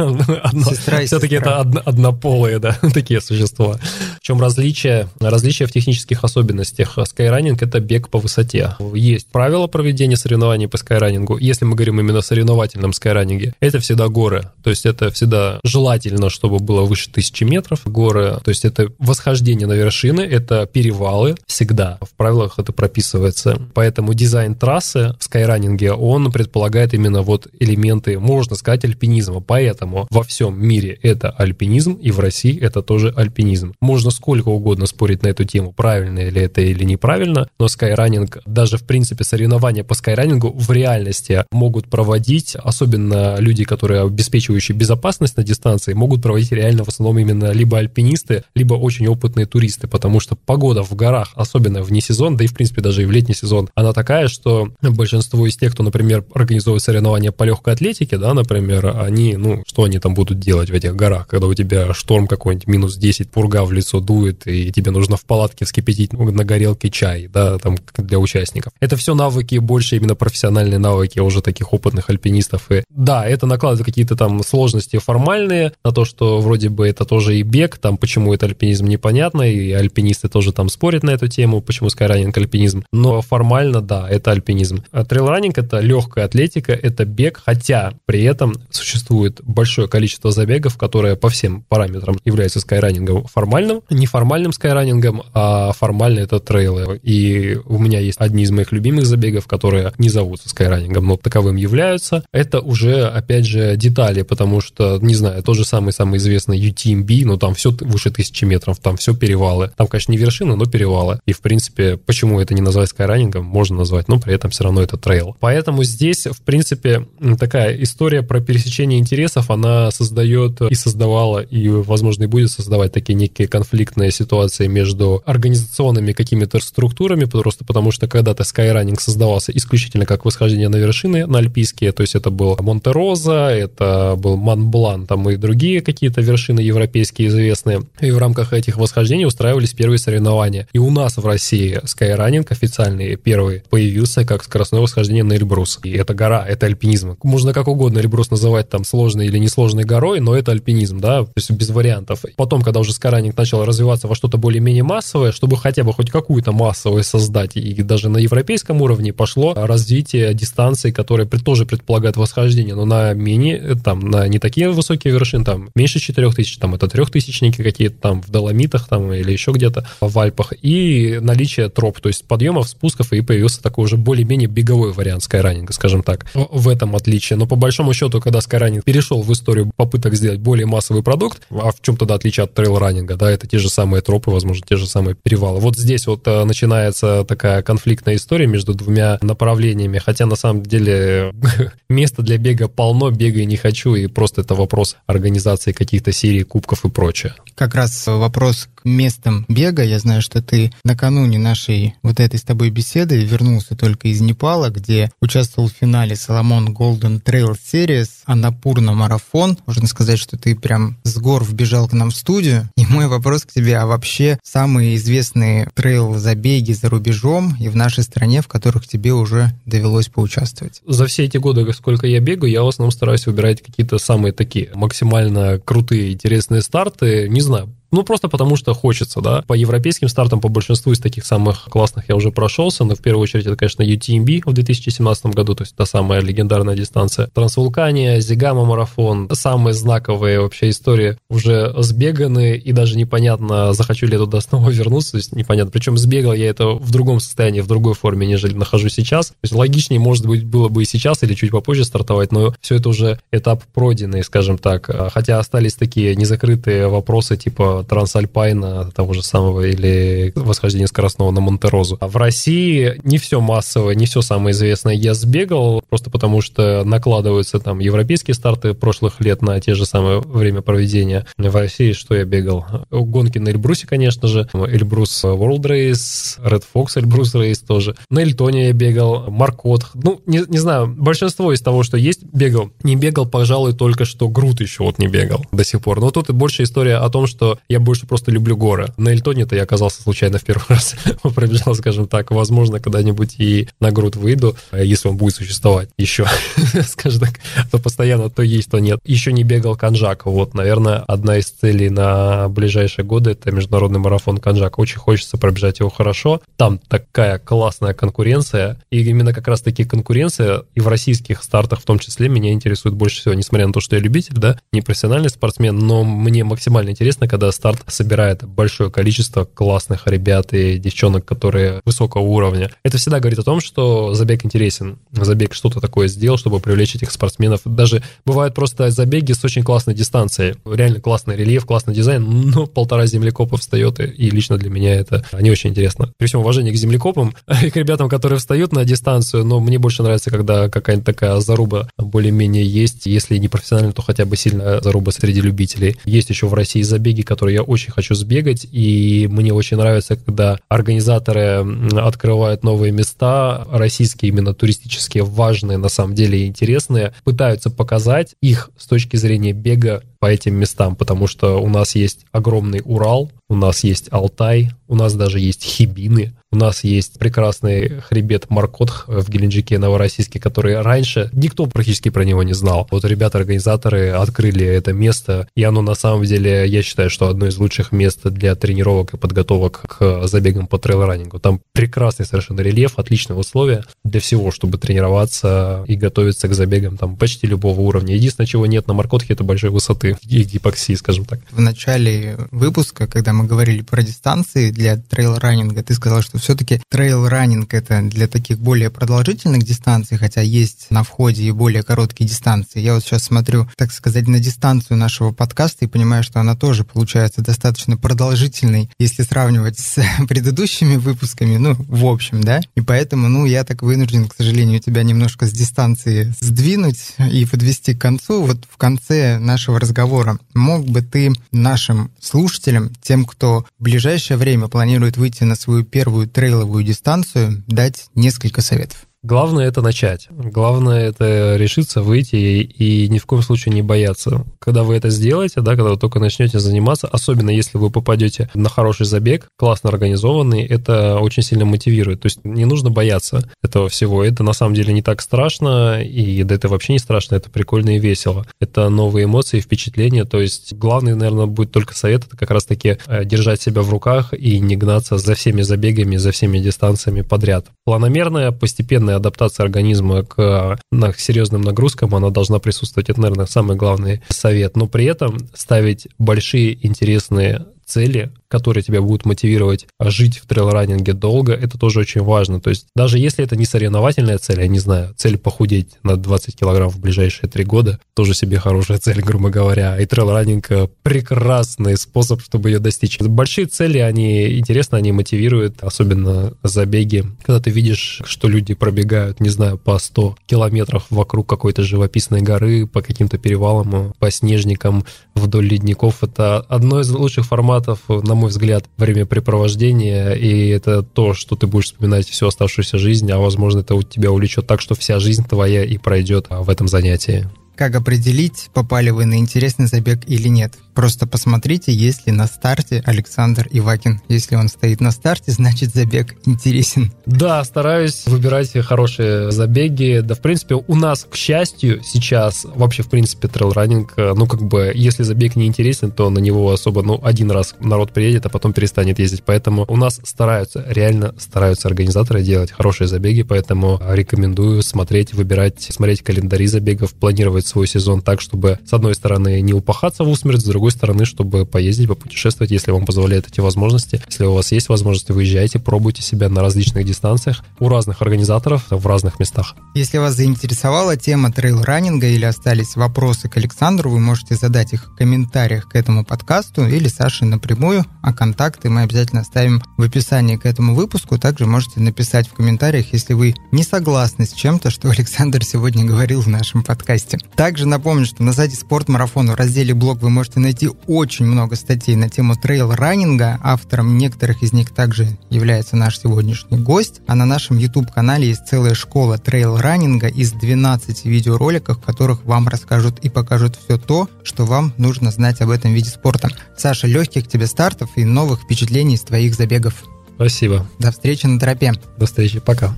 Сестра и Все-таки это однополые, да, такие существа. В чем различие? Различие в технических особенностях. Скайранинг — это бег по высоте. Есть правила проведения соревнований по скайранингу. Если мы говорим именно о соревновательном скайранинге, это всегда горы. То есть это всегда желательно, чтобы было выше тысячи метров горы. То есть это восхождение на вершины, это перевалы всегда. В правилах это прописывается. Поэтому дизайн трассы в скайранинге, он предполагает именно вот элементы, можно сказать, альпинизма. Поэтому во всем мире это альпинизм, и в России это тоже альпинизм. Можно сколько угодно спорить на эту тему, правильно ли это или неправильно, но скайранинг, даже в принципе соревнования по скайранингу в реальности могут проводить, особенно люди, которые обеспечивающие безопасность на дистанции, могут проводить реально в основном именно либо альпинисты, либо очень опытные туристы, потому что погода в горах, особенно вне сезон, да и в принципе даже и в летний сезон, она такая, что большинство из тех, кто, например, организовывает соревнования по легкой атлетике, да, например, они, ну, что они там будут делать в этих горах, когда у тебя шторм какой-нибудь, минус 10, пурга в лицо дует, и тебе нужно в палатке вскипятить на горелке чай, да, там для участников. Это все навыки больше именно профессиональные навыки уже таких опытных альпинистов. И да, это накладывает какие-то там сложности формальные на то, что вроде бы это тоже и бег, там почему это альпинизм непонятно, и альпинисты тоже там спорят на эту тему, почему скайранинг альпинизм. Но формально, да, это альпинизм. А трейлранинг — это легкая атлетика, это бег, хотя при этом существует большое количество забегов, которые по всем параметрам являются скайранингом формальным, неформальным скайранингом, а формально это трейлы. И у меня есть одни из моих любимых забегов, которые не зовутся скайранингом, но таковым являются, это уже, опять же, детали, потому что, не знаю, тот же самый-самый известный UTMB, но там все выше тысячи метров, там все перевалы. Там, конечно, не вершины, но перевалы. И, в принципе, почему почему это не назвать скайранингом, можно назвать, но при этом все равно это трейл. Поэтому здесь, в принципе, такая история про пересечение интересов, она создает и создавала, и, возможно, и будет создавать такие некие конфликтные ситуации между организационными какими-то структурами, просто потому что когда-то скайранинг создавался исключительно как восхождение на вершины, на альпийские, то есть это был Монте-Роза, это был Монблан, там и другие какие-то вершины европейские известные. И в рамках этих восхождений устраивались первые соревнования. И у нас в России скайранинг официальный первый появился как скоростное восхождение на Эльбрус. И это гора, это альпинизм. Можно как угодно Эльбрус называть там сложной или несложной горой, но это альпинизм, да, то есть без вариантов. Потом, когда уже скайранинг начал развиваться во что-то более-менее массовое, чтобы хотя бы хоть какую-то массовость создать, и даже на европейском уровне пошло развитие дистанций, которые тоже предполагают восхождение, но на менее, там, на не такие высокие вершины, там, меньше 4000, там, это трехтысячники какие-то там в Доломитах, там, или еще где-то в Альпах, и наличие троп, то есть подъемов, спусков, и появился такой уже более-менее беговой вариант скайранинга, скажем так, в этом отличие. Но по большому счету, когда скайранинг перешел в историю попыток сделать более массовый продукт, а в чем тогда отличие от трейл-раннинга, да, это те же самые тропы, возможно, те же самые перевалы. Вот здесь вот э, начинается такая конфликтная история между двумя направлениями, хотя на самом деле места для бега полно, бега не хочу, и просто это вопрос организации каких-то серий, кубков и прочее. Как раз вопрос к местам бега. Я знаю, что ты накануне нашей вот этой с тобой беседы вернулся только из Непала, где участвовал в финале Соломон Golden Trail Series, Анапурна марафон. Можно сказать, что ты прям с гор вбежал к нам в студию. И мой вопрос к тебе, а вообще самые известные трейл-забеги за рубежом и в нашей стране, в которых тебе уже довелось поучаствовать? За все эти годы, сколько я бегаю, я в основном стараюсь выбирать какие-то самые такие максимально крутые, интересные старты. Не знаю, ну, просто потому что хочется, да. По европейским стартам, по большинству из таких самых классных я уже прошелся, но в первую очередь это, конечно, UTMB в 2017 году, то есть та самая легендарная дистанция. Трансвулкания, Зигама марафон, самые знаковые вообще истории уже сбеганы, и даже непонятно, захочу ли я туда снова вернуться, то есть непонятно. Причем сбегал я это в другом состоянии, в другой форме, нежели нахожусь сейчас. То есть логичнее, может быть, было бы и сейчас, или чуть попозже стартовать, но все это уже этап пройденный, скажем так. Хотя остались такие незакрытые вопросы, типа Трансальпайна того же самого или восхождение скоростного на Монтерозу. А в России не все массовое, не все самое известное я сбегал, просто потому что накладываются там европейские старты прошлых лет на те же самые время проведения. В России что я бегал? Гонки на Эльбрусе, конечно же. Эльбрус World Race, Red Fox Эльбрус Race тоже. На Эльтоне я бегал, Маркот. Ну, не, не знаю, большинство из того, что есть, бегал. Не бегал, пожалуй, только что Грут еще вот не бегал до сих пор. Но тут больше история о том, что я больше просто люблю горы. На Эльтоне-то я оказался случайно в первый раз. Пробежал, скажем так. Возможно, когда-нибудь и на груд выйду, э, если он будет существовать еще, скажем так. То постоянно то есть, то нет. Еще не бегал Канжак. Вот, наверное, одна из целей на ближайшие годы — это международный марафон Канжак. Очень хочется пробежать его хорошо. Там такая классная конкуренция. И именно как раз-таки конкуренция и в российских стартах в том числе меня интересует больше всего, несмотря на то, что я любитель, да, не профессиональный спортсмен, но мне максимально интересно, когда старт собирает большое количество классных ребят и девчонок, которые высокого уровня. Это всегда говорит о том, что забег интересен. Забег что-то такое сделал, чтобы привлечь этих спортсменов. Даже бывают просто забеги с очень классной дистанцией. Реально классный рельеф, классный дизайн, но полтора землекопа встает, и лично для меня это не очень интересно. При всем уважении к землекопам и к ребятам, которые встают на дистанцию, но мне больше нравится, когда какая-нибудь такая заруба более-менее есть. Если не профессионально, то хотя бы сильная заруба среди любителей. Есть еще в России забеги, которые я очень хочу сбегать, и мне очень нравится, когда организаторы открывают новые места, российские именно туристические, важные, на самом деле интересные, пытаются показать их с точки зрения бега по этим местам, потому что у нас есть огромный Урал, у нас есть Алтай, у нас даже есть Хибины, у нас есть прекрасный хребет Маркот в Геленджике, Новороссийске, который раньше никто практически про него не знал. Вот ребята-организаторы открыли это место, и оно на самом деле, я считаю, что одно из лучших мест для тренировок и подготовок к забегам по трейл-раннингу. Там прекрасный совершенно рельеф, отличные условия для всего, чтобы тренироваться и готовиться к забегам там почти любого уровня. Единственное, чего нет на Маркотхе, это большой высоты высоты и гипоксии, скажем так. В начале выпуска, когда мы говорили про дистанции для трейл-раннинга, ты сказал, что все-таки трейл-раннинг это для таких более продолжительных дистанций, хотя есть на входе и более короткие дистанции. Я вот сейчас смотрю, так сказать, на дистанцию нашего подкаста и понимаю, что она тоже получается достаточно продолжительной, если сравнивать с предыдущими выпусками, ну, в общем, да. И поэтому, ну, я так вынужден, к сожалению, тебя немножко с дистанции сдвинуть и подвести к концу. Вот в конце нашего разговора мог бы ты нашим слушателям, тем, кто в ближайшее время планирует выйти на свою первую трейловую дистанцию, дать несколько советов? Главное это начать. Главное это решиться, выйти и, и ни в коем случае не бояться. Когда вы это сделаете, да, когда вы только начнете заниматься, особенно если вы попадете на хороший забег, классно организованный, это очень сильно мотивирует. То есть не нужно бояться этого всего. Это на самом деле не так страшно, и да это вообще не страшно, это прикольно и весело. Это новые эмоции, впечатления. То есть главный, наверное, будет только совет, это как раз-таки э, держать себя в руках и не гнаться за всеми забегами, за всеми дистанциями подряд. Планомерная, постепенная постоянная адаптация организма к, на, к серьезным нагрузкам, она должна присутствовать. Это, наверное, самый главный совет. Но при этом ставить большие интересные цели, которые тебя будут мотивировать жить в трейл-раннинге долго, это тоже очень важно. То есть даже если это не соревновательная цель, я не знаю, цель похудеть на 20 килограмм в ближайшие три года, тоже себе хорошая цель, грубо говоря. И трейл-раннинг прекрасный способ, чтобы ее достичь. Большие цели, они интересны, они мотивируют, особенно забеги. Когда ты видишь, что люди пробегают, не знаю, по 100 километров вокруг какой-то живописной горы, по каким-то перевалам, по снежникам, вдоль ледников, это одно из лучших форматов, на мой взгляд, времяпрепровождения, и это то, что ты будешь вспоминать всю оставшуюся жизнь, а возможно, это у тебя увлечет так, что вся жизнь твоя и пройдет в этом занятии. Как определить, попали вы на интересный забег или нет? Просто посмотрите, есть ли на старте Александр Ивакин. Если он стоит на старте, значит забег интересен. Да, стараюсь выбирать хорошие забеги. Да, в принципе, у нас, к счастью, сейчас вообще, в принципе, трейл-раннинг, ну, как бы, если забег не интересен, то на него особо, ну, один раз народ приедет, а потом перестанет ездить. Поэтому у нас стараются, реально стараются организаторы делать хорошие забеги, поэтому рекомендую смотреть, выбирать, смотреть календари забегов, планировать свой сезон так, чтобы, с одной стороны, не упахаться в усмерть, с другой стороны, чтобы поездить, попутешествовать, если вам позволяют эти возможности. Если у вас есть возможность, выезжайте, пробуйте себя на различных дистанциях у разных организаторов в разных местах. Если вас заинтересовала тема трейл-раннинга или остались вопросы к Александру, вы можете задать их в комментариях к этому подкасту или Саше напрямую, а контакты мы обязательно оставим в описании к этому выпуску. Также можете написать в комментариях, если вы не согласны с чем-то, что Александр сегодня говорил в нашем подкасте. Также напомню, что на сайте Спортмарафон в разделе блог вы можете найти очень много статей на тему трейл-раннинга. Автором некоторых из них также является наш сегодняшний гость. А на нашем YouTube-канале есть целая школа трейл-раннинга из 12 видеороликов, в которых вам расскажут и покажут все то, что вам нужно знать об этом виде спорта. Саша, легких тебе стартов и новых впечатлений из твоих забегов. Спасибо. До встречи на тропе. До встречи. Пока.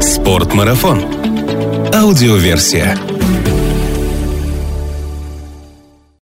Спортмарафон. Аудиоверсия.